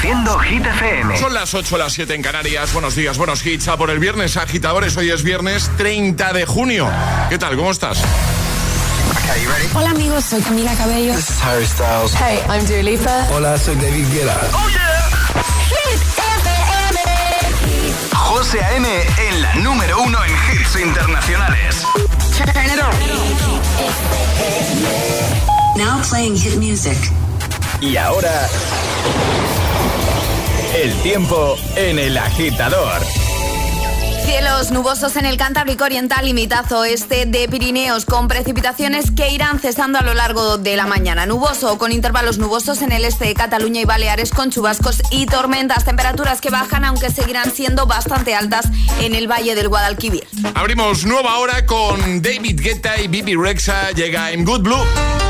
Reproduciendo Hit FM. Son las 8 las 7 en Canarias. Buenos días, buenos hits. A por el viernes, agitadores. Hoy es viernes 30 de junio. ¿Qué tal? ¿Cómo estás? Hola amigos, soy Camila Cabello. This is Harry Styles. Hey, I'm Dua Lipa. Hola, soy David Guetta. Oh yeah. Hit FM. José A.M. en la número uno en hits internacionales. Turn it on. Now playing hit music. Y ahora el tiempo en el agitador. Cielos nubosos en el Cantábrico Oriental y mitad oeste de Pirineos, con precipitaciones que irán cesando a lo largo de la mañana. Nuboso, con intervalos nubosos en el este de Cataluña y Baleares, con chubascos y tormentas. Temperaturas que bajan, aunque seguirán siendo bastante altas en el valle del Guadalquivir. Abrimos nueva hora con David Guetta y Bibi Rexa. Llega en Good Blue.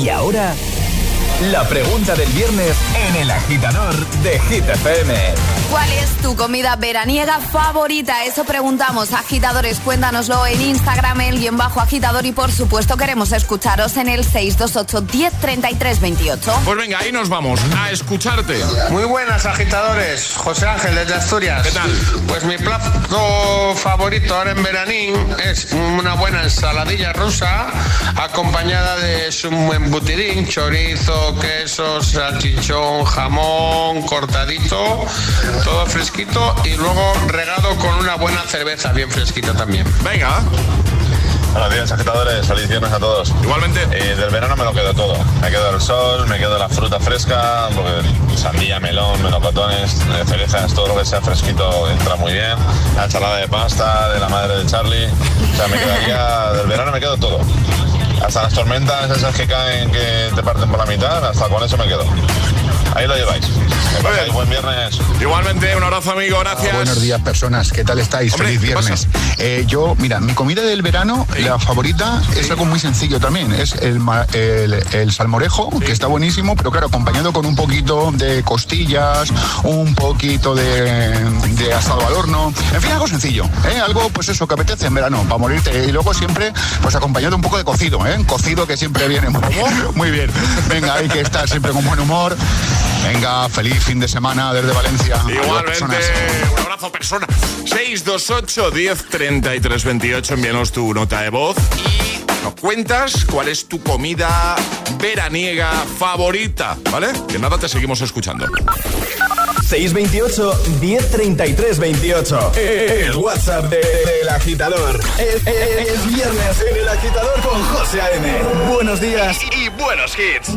Y ahora la pregunta del viernes en el agitador de Hit FM. ¿Cuál es tu comida veraniega favorita? Eso preguntamos, agitadores. Cuéntanoslo en Instagram, el guion bajo agitador. Y por supuesto, queremos escucharos en el 628 10 28. Pues venga, ahí nos vamos a escucharte. Muy buenas, agitadores. José Ángel desde Asturias. ¿Qué tal? Pues mi plato favorito ahora en veranín es una buena ensaladilla rusa acompañada de un buen butidín, chorizo, queso, salchichón, jamón, cortadito, todo fresquito y luego regado con una buena cerveza bien fresquita también. Venga. Buenos días, agitadores. Feliz viernes a todos. Igualmente. Eh, del verano me lo quedo todo. Me quedo el sol, me quedo la fruta fresca, sandía, melón, melocotones, eh, cerezas, todo lo que sea fresquito entra muy bien. La ensalada de pasta de la madre de Charlie. O sea, me quedaría, del verano me quedo todo. Hasta las tormentas esas que caen que te parten por la mitad, hasta con eso me quedo. Ahí lo lleváis. buen viernes. Igualmente, un abrazo, amigo. Gracias. buenos días, personas. ¿Qué tal estáis? Feliz viernes. Eh, yo, mira, mi comida del verano, la favorita, es algo muy sencillo también. Es el, el, salmorejo, que está buenísimo, pero claro, acompañado con un poquito de costillas, un poquito de, de asado al horno. En fin, algo sencillo. ¿eh? Algo, pues eso, que apetece en verano, para morirte. Y luego siempre, pues acompañado un poco de cocido, ¿eh? Cocido que siempre viene muy, muy bien. Venga, hay que estar siempre con buen humor. Venga, feliz fin de semana desde Valencia. Igualmente, un abrazo persona. 628 10 33 28, envíanos tu nota de voz y nos cuentas cuál es tu comida veraniega favorita, ¿vale? Que nada, te seguimos escuchando. 628 1033 28. El WhatsApp del agitador. Es, viernes en el agitador con José A.M. Buenos días y buenos hits.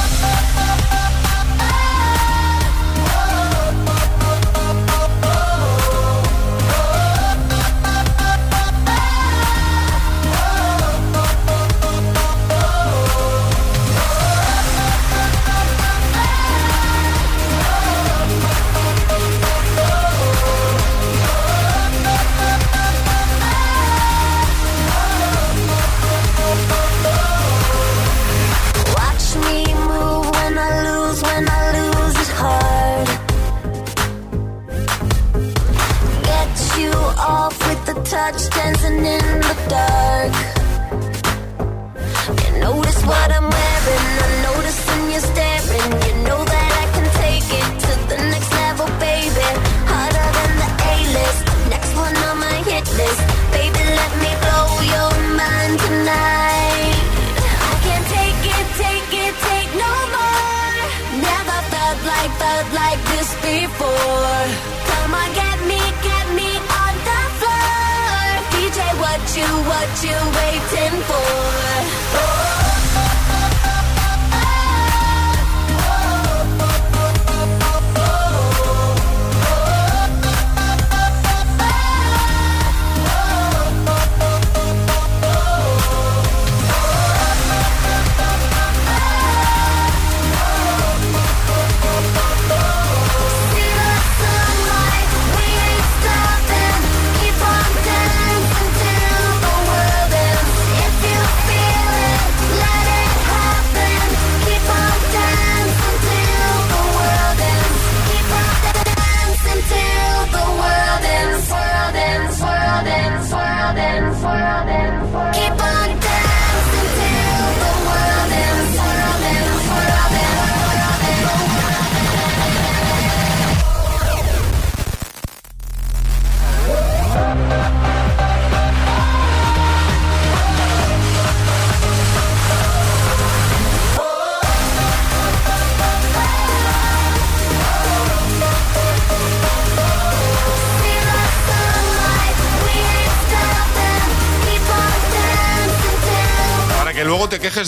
Watch dancing in the dark. You notice what I'm wearing, you, what you waiting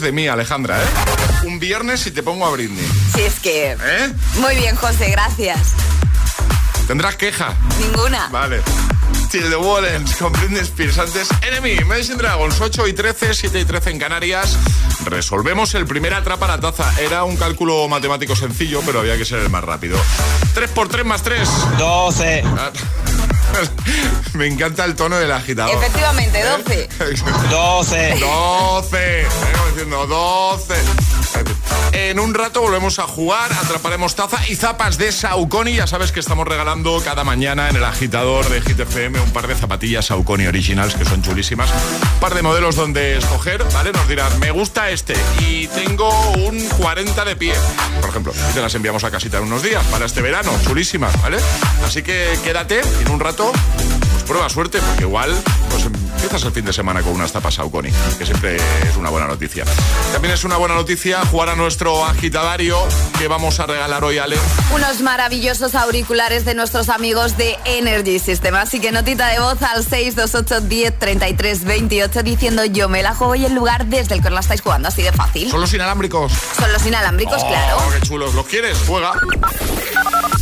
de mí, Alejandra, ¿eh? Un viernes y te pongo a Britney. Si es que... ¿Eh? Muy bien, José, gracias. ¿Tendrás queja? Ninguna. Vale. Till the Wallens con Britney Spears. Antes, Enemy, Imagine Dragons, 8 y 13, 7 y 13 en Canarias. Resolvemos el primer atrapa la taza. Era un cálculo matemático sencillo, pero había que ser el más rápido. 3 por 3 más 3. 12. Me encanta el tono del agitador. Efectivamente, 12. 12. 12. Vengo diciendo 12. En un rato volvemos a jugar, atraparemos taza y zapas de Saucony. Ya sabes que estamos regalando cada mañana en el agitador de Hit FM un par de zapatillas Saucony Originals que son chulísimas. Par de modelos donde escoger, ¿vale? Nos dirán, me gusta este y tengo un 40 de pie, por ejemplo. Te las enviamos a casita en unos días para este verano, chulísimas, ¿vale? Así que quédate en un rato pues prueba suerte, porque igual pues empiezas el fin de semana con unas tapas Saucony, que siempre es una buena noticia. También es una buena noticia jugar a nuestro agitadario que vamos a regalar hoy, Ale. Unos maravillosos auriculares de nuestros amigos de Energy System. Así que notita de voz al 628 10 33 28 diciendo yo me la juego y el lugar desde el que la estáis jugando. Así de fácil. ¿Son los inalámbricos? Son los inalámbricos, Oh, claro. qué chulos. ¿Los quieres? Juega.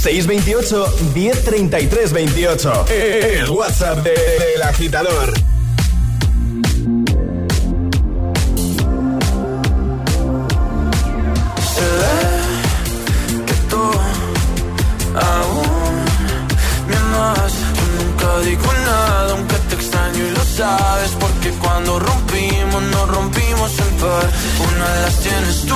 628 1033 28. El WhatsApp de- del agitador. Se ve que tú aún me amas. Nunca digo nada, aunque te extraño y lo sabes. Porque cuando rompimos, nos rompimos en par. Una de las tienes tú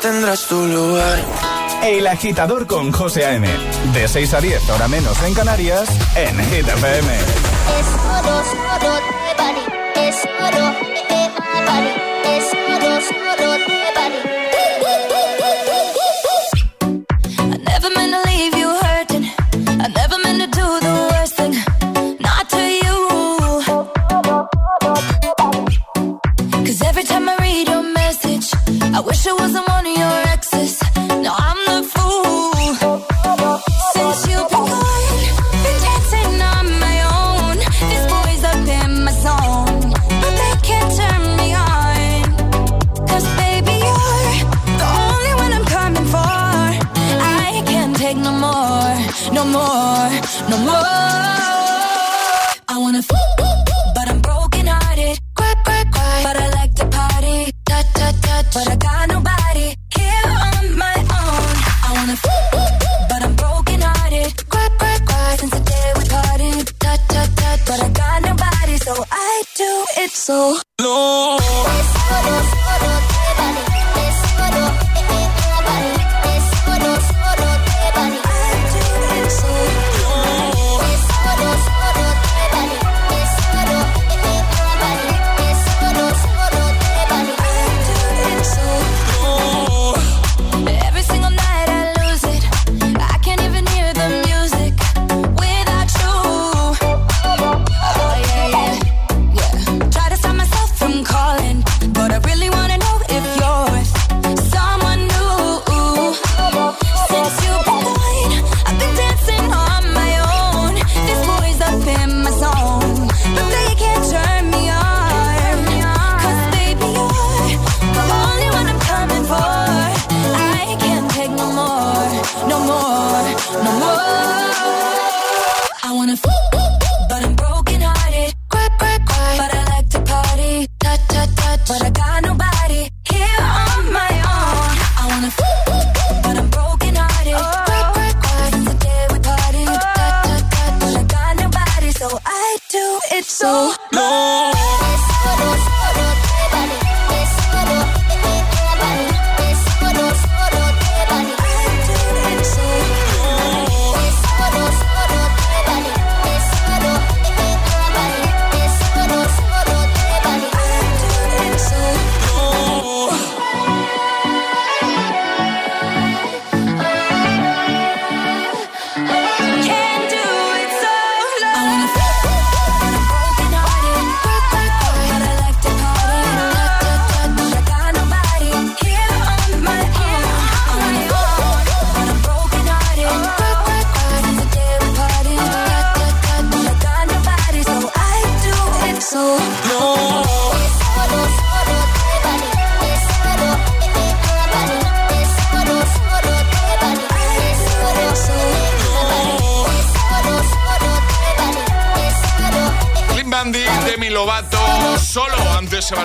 Tendrás tu lugar. El agitador con José A.M. De 6 a 10, ahora menos en Canarias, en Hit FM. Es oro, oro, es oro, es oro,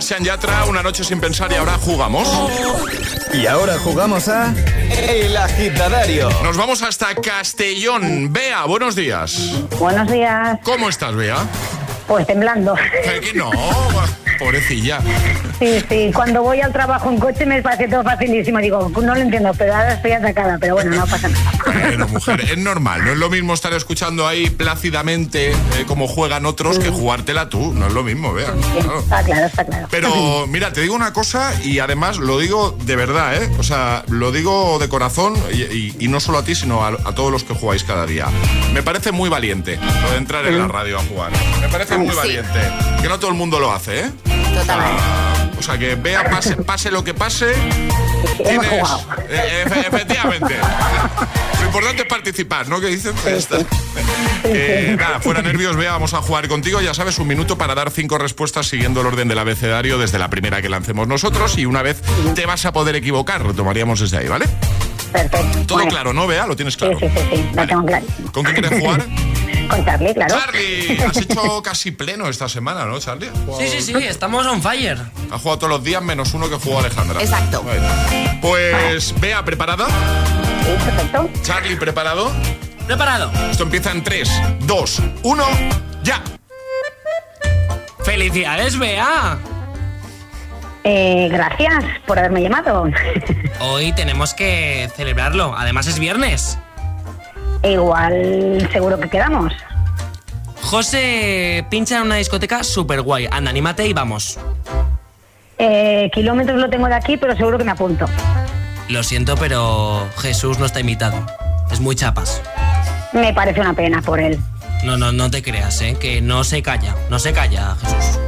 Sebastián Yatra, una noche sin pensar y ahora jugamos. Y ahora jugamos a El Agitadario. Nos vamos hasta Castellón. Bea, buenos días. Buenos días. ¿Cómo estás, Bea? Pues temblando. ¿Qué no? Pobrecilla. Sí, sí, cuando voy al trabajo en coche me parece todo facilísimo. Digo, no lo entiendo, pero ahora estoy atacada, pero bueno, no pasa nada. Bueno, mujer, es normal, no es lo mismo estar escuchando ahí plácidamente eh, como juegan otros que jugártela tú, no es lo mismo, vea. Está claro, está claro. Pero mira, te digo una cosa y además lo digo de verdad, ¿eh? O sea, lo digo de corazón y, no solo a ti, sino a, todos los que jugáis cada día. Me parece muy valiente lo de entrar en la radio a jugar. Me parece muy valiente. Que no todo el mundo lo hace, ¿eh? Totalmente. O sea, que vea, pase, pase lo que pase. Tienes. Eh, efectivamente. Importante es participar, ¿no? Que dicen. Nada, fuera nervios, vea, vamos a jugar contigo. Ya sabes, un minuto para dar cinco respuestas siguiendo el orden del abecedario desde la primera que lancemos nosotros y una vez te vas a poder equivocar. Retomaríamos desde ahí, ¿vale? Perfecto. Todo claro, ¿no, Vea? ¿Lo tienes claro? Sí, sí, sí, lo tengo claro. ¿Con qué quieres jugar? Con Charlie, claro. Charlie, has hecho casi pleno esta semana, ¿no, Charlie? Sí, sí, sí, estamos on fire. Ha jugado todos los días menos uno que jugó Alejandra. Exacto. Pues, Vea, ¿preparada? Sí, perfecto. Charlie, ¿preparado? Preparado. Esto empieza en 3, 2, 1, ya. ¡Felicidades, Bea! Eh, gracias por haberme llamado. Hoy tenemos que celebrarlo. Además es viernes. Igual seguro que quedamos. José pincha en una discoteca súper guay. Anda, anímate y vamos. Eh, kilómetros lo tengo de aquí, pero seguro que me apunto. Lo siento, pero Jesús no está invitado. Es muy chapas. Me parece una pena por él. No, no, no te creas, ¿eh? Que no se calla. No se calla, Jesús.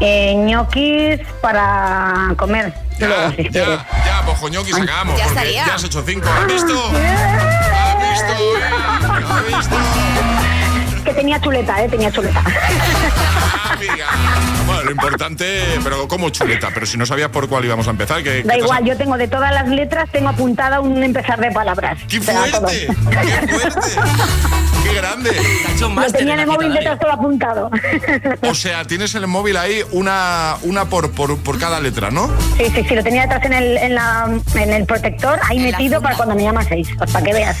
Eh, ñoquis para comer. Ya, luego, si ya, quieres. ya, pues con ñoquis acabamos. Ya porque estaría. ya has hecho cinco. ¿Has visto? ¿Has visto? ¿Has visto? Que tenía chuleta, ¿eh? Tenía chuleta. Amiga. Bueno, lo importante, pero como chuleta, pero si no sabías por cuál íbamos a empezar, que Da igual, yo tengo de todas las letras, tengo apuntada un empezar de palabras. ¡Qué fuerte! ¡Qué fuerte! ¡Qué grande! Lo tenía en el móvil detrás todo apuntado. O sea, tienes en el móvil ahí una, una por, por, por cada letra, ¿no? Sí, sí, sí, lo tenía detrás en el, en la, en el protector, ahí metido para cuando me llamas pues para que veas.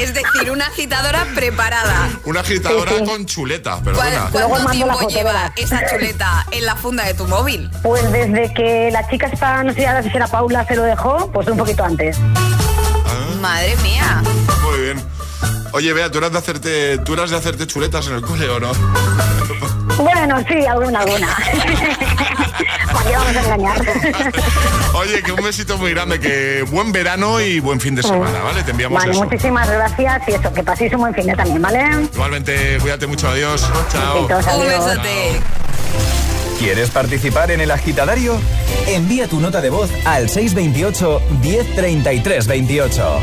Es decir, una agitadora preparada. Una agitadora Sí, sí. con chuleta, ¿Cuál- perdona. Luego ¿Cuánto tiempo lleva verás. Chuleta en la funda de tu móvil? Pues desde que la chica está, no sé ahora si será Paula, se lo dejó, pues un poquito antes. Madre mía. Muy bien. Oye, Bea, ¿tú eras de hacerte, tú eras de hacerte chuletas en el cole o no? Bueno, sí, alguna, alguna. ¿Para qué vamos a engañar? Oye, que un besito muy grande, que buen verano y buen fin de semana, ¿vale? Te enviamos Vale, eso. muchísimas gracias y eso, que paséis un buen fin de también, ¿vale? Igualmente, cuídate mucho, adiós. Chao. Besitos, Un adiós. besote. ¿Quieres participar en el agitadario? Envía tu nota de voz al 628 1033 28.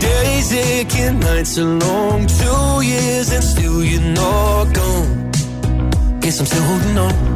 Days aching, nights are long, two years and still you're not gone. Guess I'm still holding on.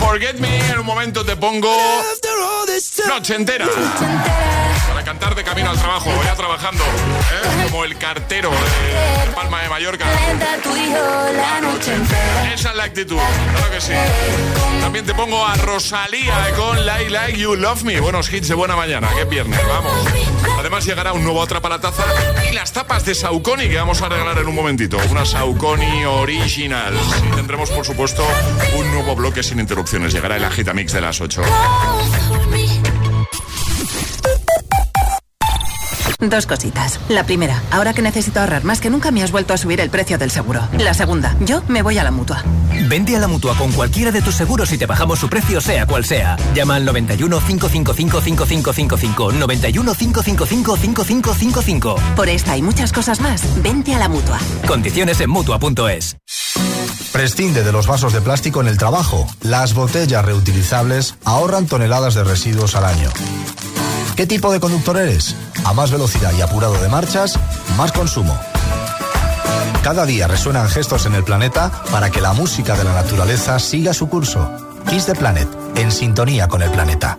Forget Me. En un momento te pongo noche entera. Para cantar de camino al trabajo, voy a trabajando. ¿eh? Como el cartero de Palma de Mallorca. Esa es la actitud, claro que sí. También te pongo a Rosalía con Like Like You Love Me. Buenos hits de buena mañana, que es viernes, vamos. Además llegará un nuevo Atrapa la Taza y las tapas de Saucony que vamos a regalar en un momentito. Una Saucony Original. Y tendremos, por supuesto, un nuevo bloque sin interrupciones. Llegará el Agitamix de las 8. Dos cositas. La primera, ahora que necesito ahorrar más que nunca me has vuelto a subir el precio del seguro. La segunda, yo me voy a la mutua. Vende a la mutua con cualquiera de tus seguros y te bajamos su precio, sea cual sea. Llama al 91 555 5555. 91 555 5555. Por esta y muchas cosas más, vente a la mutua. Condiciones en mutua.es. Prescinde de los vasos de plástico en el trabajo. Las botellas reutilizables ahorran toneladas de residuos al año. ¿Qué tipo de conductor eres? A más velocidad y apurado de marchas, más consumo. Cada día resuenan gestos en el planeta para que la música de la naturaleza siga su curso. Kiss the Planet, en sintonía con el planeta.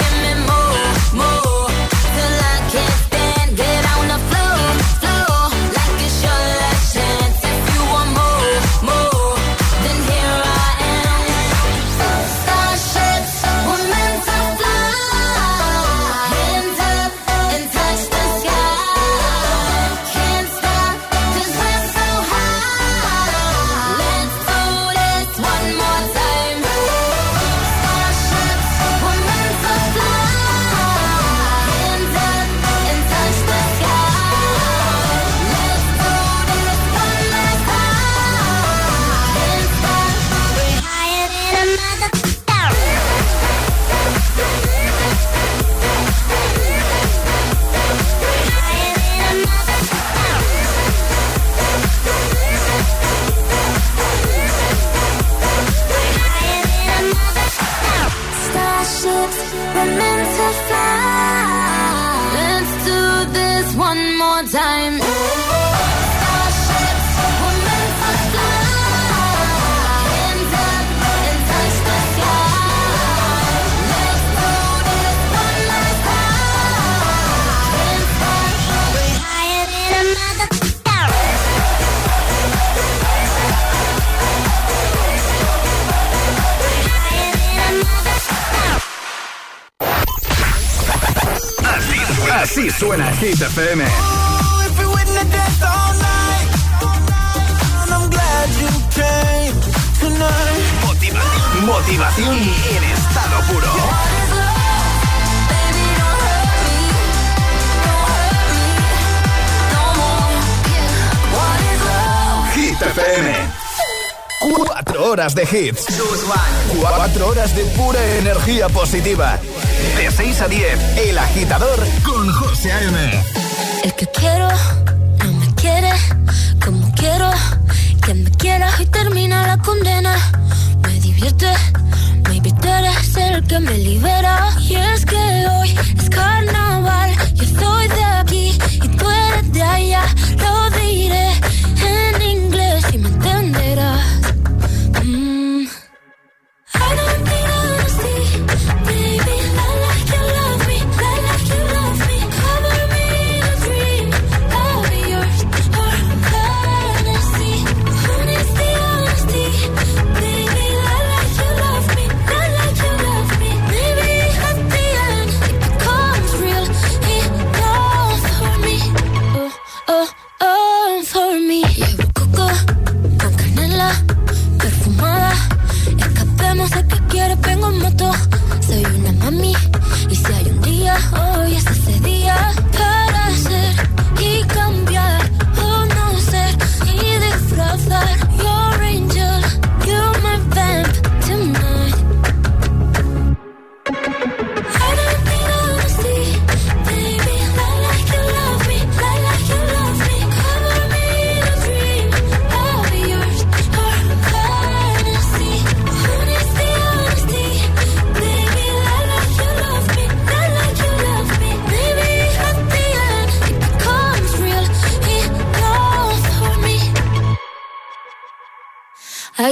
Así suena Hit FM. Motivación, motivación en estado puro. Hit FM. Cuatro horas de hits. Cuatro horas de pura energía positiva. De 6 a 10, El Agitador con José A.M. El que quiero no me quiere como quiero que me quiera y termina la condena. Me divierte, maybe tú eres el que me libera. Y es que hoy es carnaval, yo soy de aquí y tú eres de allá.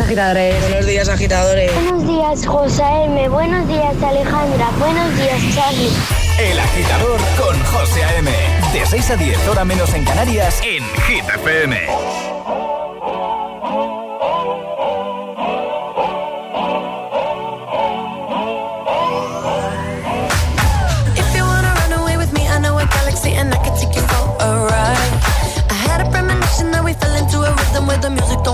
agitadores. Buenos días, agitadores. Buenos días, José M. Buenos días, Alejandra. Buenos días, Charlie. El agitador con José M. De 6 a 10, hora menos en Canarias, en Hit FM. And I could take you for a ride. I had a premonition that we fell into a rhythm where the music don't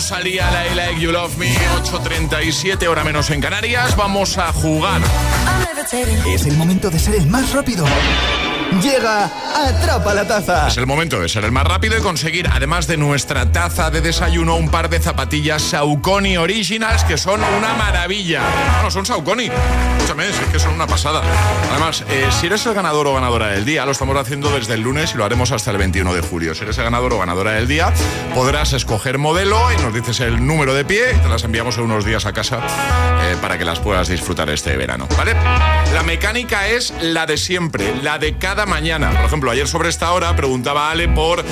Rosalía, la like You Love Me, 8.37, hora menos en Canarias. Vamos a jugar. Es el momento de ser el más rápido Llega Atrapa la Taza. Es el momento de ser el más rápido y conseguir, además de nuestra taza de desayuno, un par de zapatillas Saucony Originals que son una maravilla. No, son Saucony. Escúchame, es que son una pasada. Además, eh, si eres el ganador o ganadora del día, lo estamos haciendo desde el lunes y lo haremos hasta el 21 de julio. Si eres el ganador o ganadora del día, podrás escoger modelo y nos dices el número de pie y te las enviamos en unos días a casa eh, para que las puedas disfrutar este verano. ¿Vale? La mecánica es la de siempre, la de cada mañana. Por ejemplo, ayer sobre esta hora preguntaba Ale por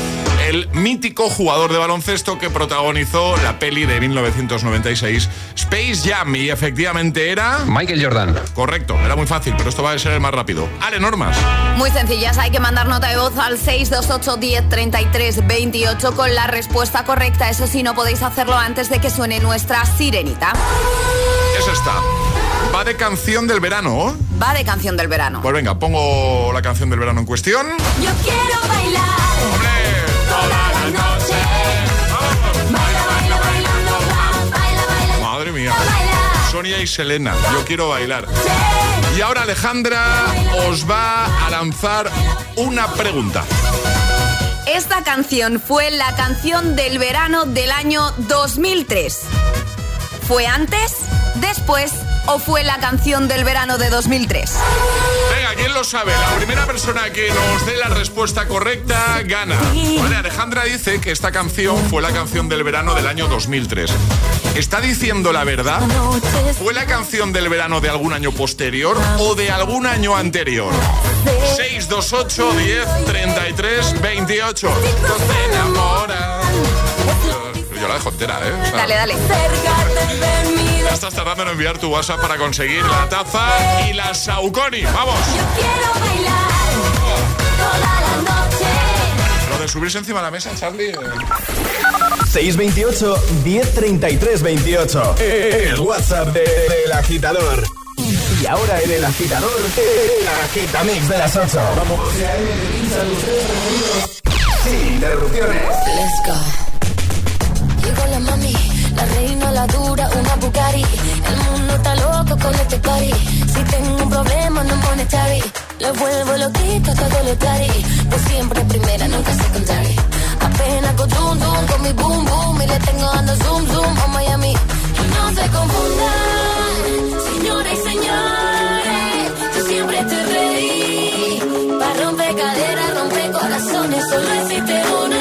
el mítico jugador de baloncesto que protagonizó la peli de 1996 Space Jam y efectivamente era Michael Jordan. Correcto, era muy fácil, pero esto va a ser el más rápido. Ale, normas. Muy sencillas, hay que mandar nota de voz al 628 10 33 28 con la respuesta correcta. Eso sí, no podéis hacerlo antes de que suene nuestra sirenita. Es esta. Va de canción del verano. Va de canción del verano. Pues venga, pongo la canción del verano en cuestión. Yo quiero bailar. Toda la noche. Baila, baila, bailando, baila, baila. Madre mía. Sonia y Selena, yo quiero bailar. Y ahora Alejandra os va a lanzar una pregunta. Esta canción fue la canción del verano del año 2003. ¿Fue antes, después o fue la canción del verano de 2003? Venga, ¿quién lo sabe? La primera persona que nos dé la respuesta correcta gana. Vale, Alejandra dice que esta canción fue la canción del verano del año 2003. ¿Está diciendo la verdad? ¿Fue la canción del verano de algún año posterior o de algún año anterior? 628 10 33 28. te. Yo la dejo entera, ¿eh? O sea, Dale, dale. Estás tardando en enviar tu WhatsApp para conseguir la taza y la Saucony. ¡Vamos! Quiero bailar. Toda la noche. Lo de subirse encima de la mesa, Charlie. eh, 628 1033 28. El WhatsApp de- del agitador. Y ahora en el agitador, el agitamix de las 8. Vamos. Sin interrupciones. Let's go. Este. Si tengo un problema, no monetary. Lo vuelvo loquito, todo lo daddy. Pues siempre primera, nunca secondary. Apenas con zoom, zoom, con mi boom, boom. Y le tengo dando zoom, zoom a Miami. Y no se confundan, señoras y señores. Yo siempre te reí. Para romper caderas, romper corazones, solo existe una.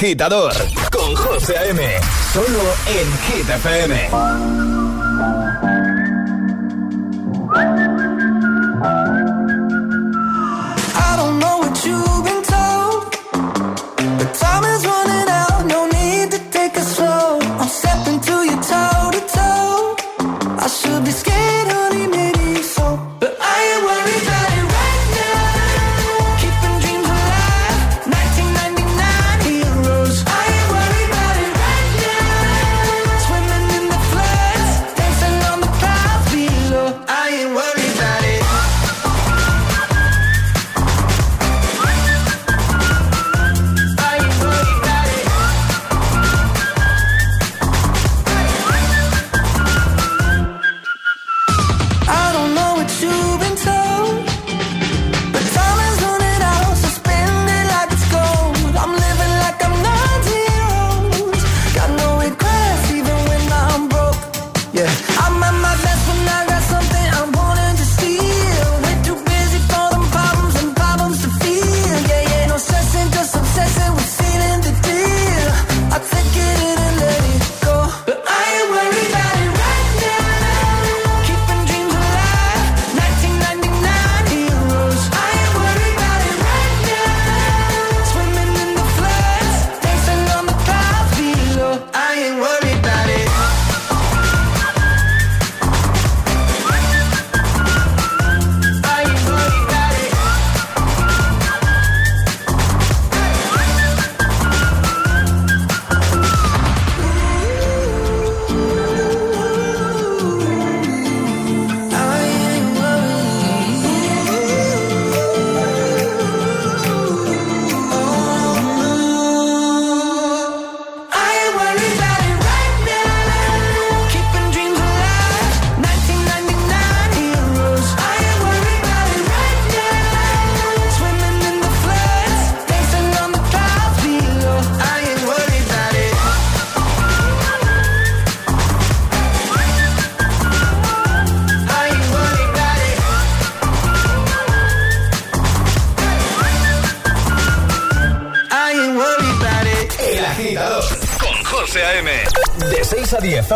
agitador con José A.M. Solo en Hit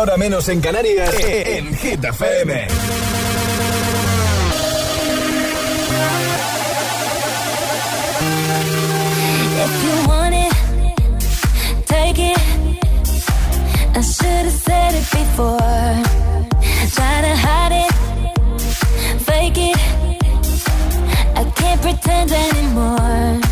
10 menos en Canarias, e, e, en Hit FM. If you want it, take it. I should have said it before. Try to hide it, fake it. I can't pretend anymore.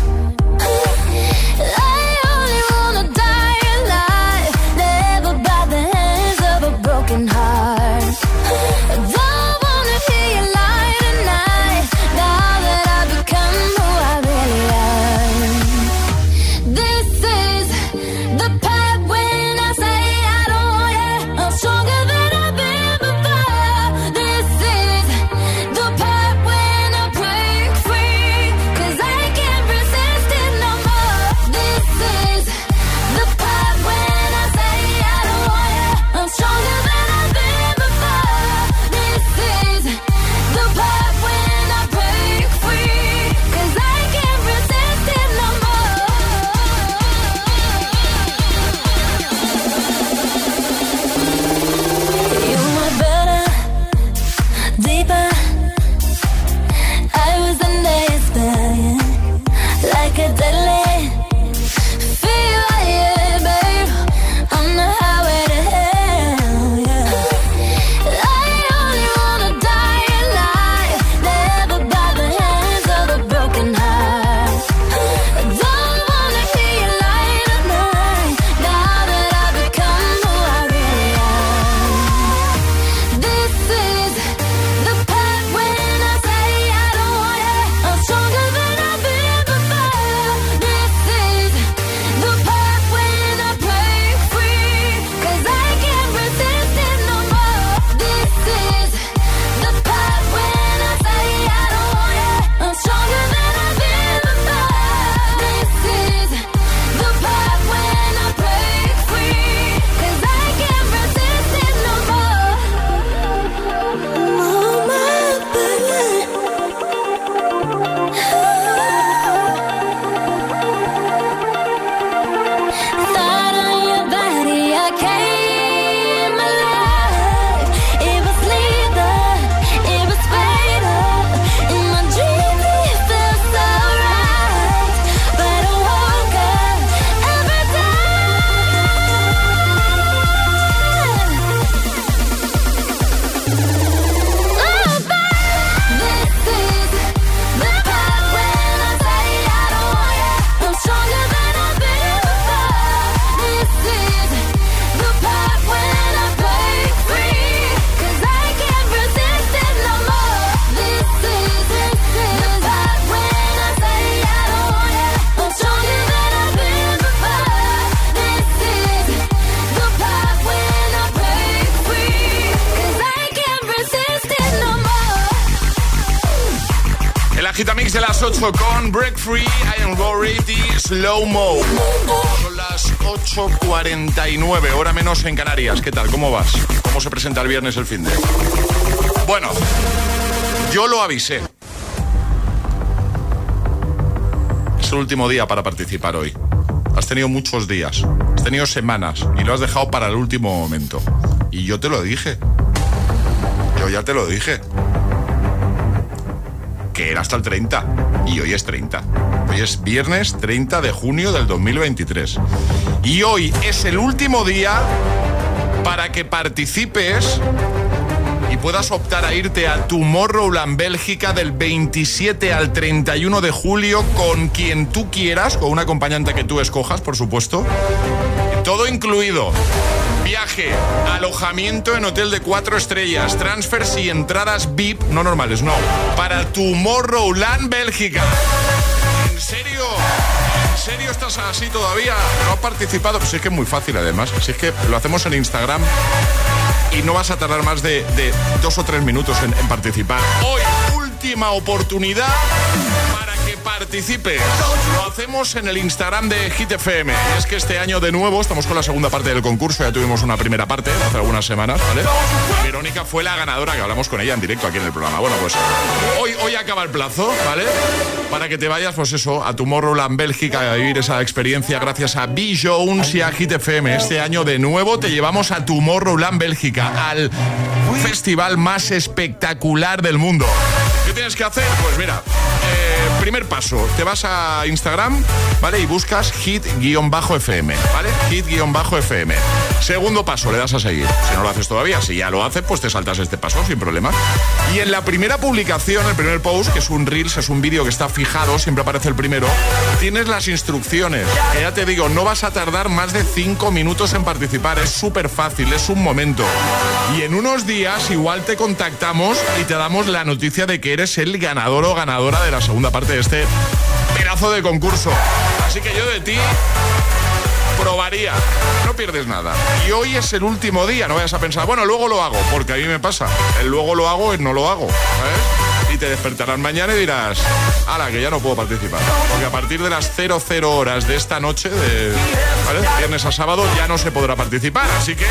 ¿Cómo se presenta el viernes el fin de? Bueno, yo lo avisé. Es el último día para participar hoy. Has tenido muchos días, has tenido semanas y lo has dejado para el último momento. Y yo te lo dije. Yo ya te lo dije que era hasta el 30. Y hoy es 30. Hoy es viernes 30 de junio del 2023. Y hoy es el último día para que participes y puedas optar a irte a Tomorrowland Bélgica del 27 al 31 de julio con quien tú quieras, con un acompañante que tú escojas, por supuesto. Todo incluido. Viaje, alojamiento en hotel de cuatro estrellas, transfers y entradas VIP, no normales, no, para Tomorrowland Bélgica. ¿En serio? ¿En serio estás así todavía? ¿No has participado? Pues es que es muy fácil además. Si es que lo hacemos en Instagram y no vas a tardar más de, dos o tres minutos en, en participar. Hoy, última oportunidad participe. Lo hacemos en el Instagram de Hit FM. Es que este año de nuevo estamos con la segunda parte del concurso. Ya tuvimos una primera parte hace algunas semanas, ¿vale? Verónica fue la ganadora que hablamos con ella en directo aquí en el programa. Bueno, pues hoy, hoy acaba el plazo, ¿vale? Para que te vayas, pues eso, a Tomorrowland, Bélgica, a vivir esa experiencia gracias a. Jones y a Hit FM. Este año de nuevo te llevamos a Tomorrowland, Bélgica, al festival más espectacular del mundo. ¿Qué tienes que hacer? Pues mira, primer paso, te vas a Instagram, ¿vale? Y buscas hit-fm, ¿vale? Hit-fm. Segundo paso, le das a seguir. Si no lo haces todavía, si ya lo haces, pues te saltas este paso sin problema. Y en la primera publicación, el primer post, que es un Reels, es un vídeo que está fijado, siempre aparece el primero, tienes las instrucciones. Ya te digo, no vas a tardar más de 5 minutos en participar. Es súper fácil, es un momento. Y en unos días igual te contactamos y te damos la noticia de que eres el ganador o ganadora de la segunda parte de este pedazo de concurso. Así que yo de ti probaría. No pierdes nada. Y hoy es el último día. No vayas a pensar, bueno, luego lo hago, porque a mí me pasa. El luego lo hago y no lo hago. Y te despertarás mañana y dirás, ala, que ya no puedo participar. Porque a partir de las 00 horas de esta noche, de viernes a sábado, ya no se podrá participar. Así que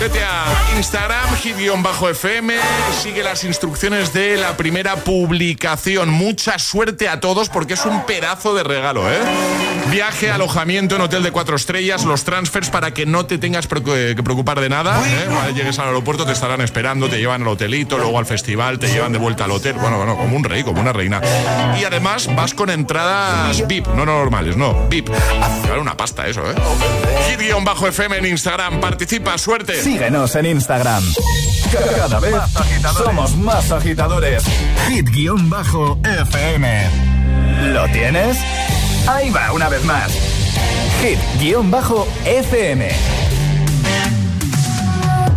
Vete a Instagram, hit-fm, sigue las instrucciones de la primera publicación. Mucha suerte a todos porque es un pedazo de regalo, ¿eh? Viaje, alojamiento en hotel de cuatro estrellas, los transfers para que no te tengas que preocupar de nada. ¿eh? llegues al aeropuerto, te estarán esperando, te llevan al hotelito, luego al festival, te llevan de vuelta al hotel. Bueno, bueno, como un rey, como una reina. Y además vas con entradas VIP, no normales, no, VIP. Vale una pasta eso, ¿eh? Hit-fm en Instagram, participa, suerte. Síguenos en Instagram. Cada vez somos más agitadores. Hit-FM. ¿Lo tienes? Ahí va, una vez más. Hit-FM.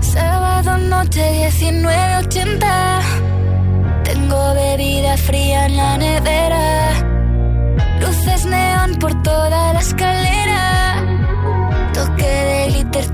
Sábado noche 1980. Tengo bebida fría en la nevera. Luces neón por toda la escalera. Toque de glitter,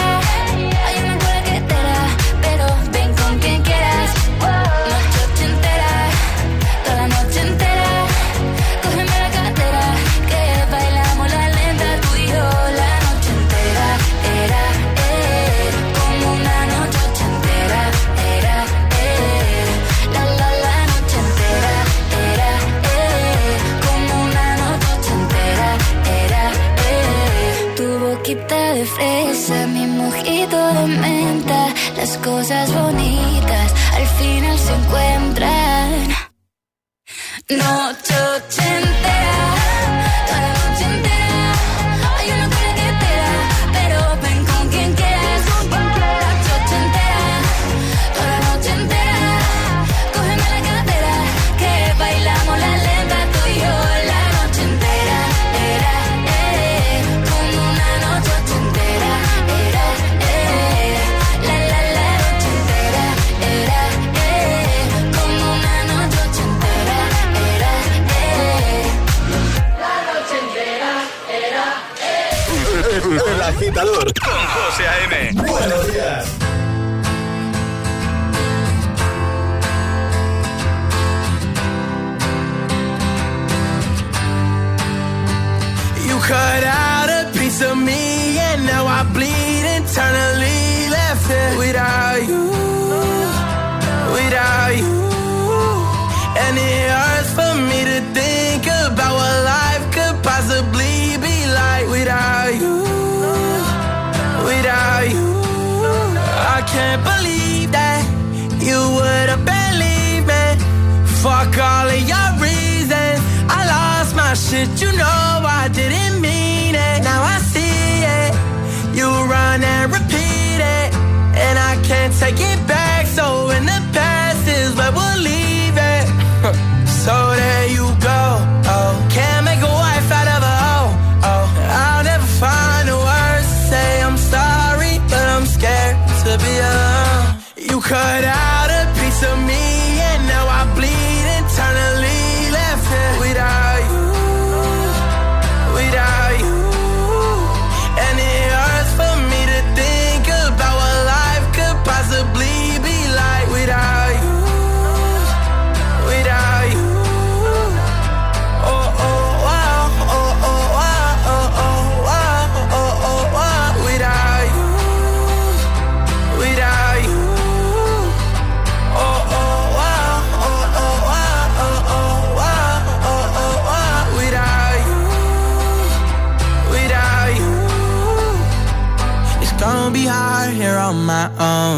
no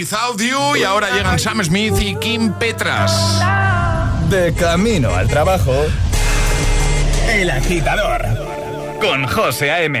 Without y ahora llegan Sam Smith y Kim Petras. De camino al trabajo. El agitador con José A.M.